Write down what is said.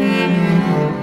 Música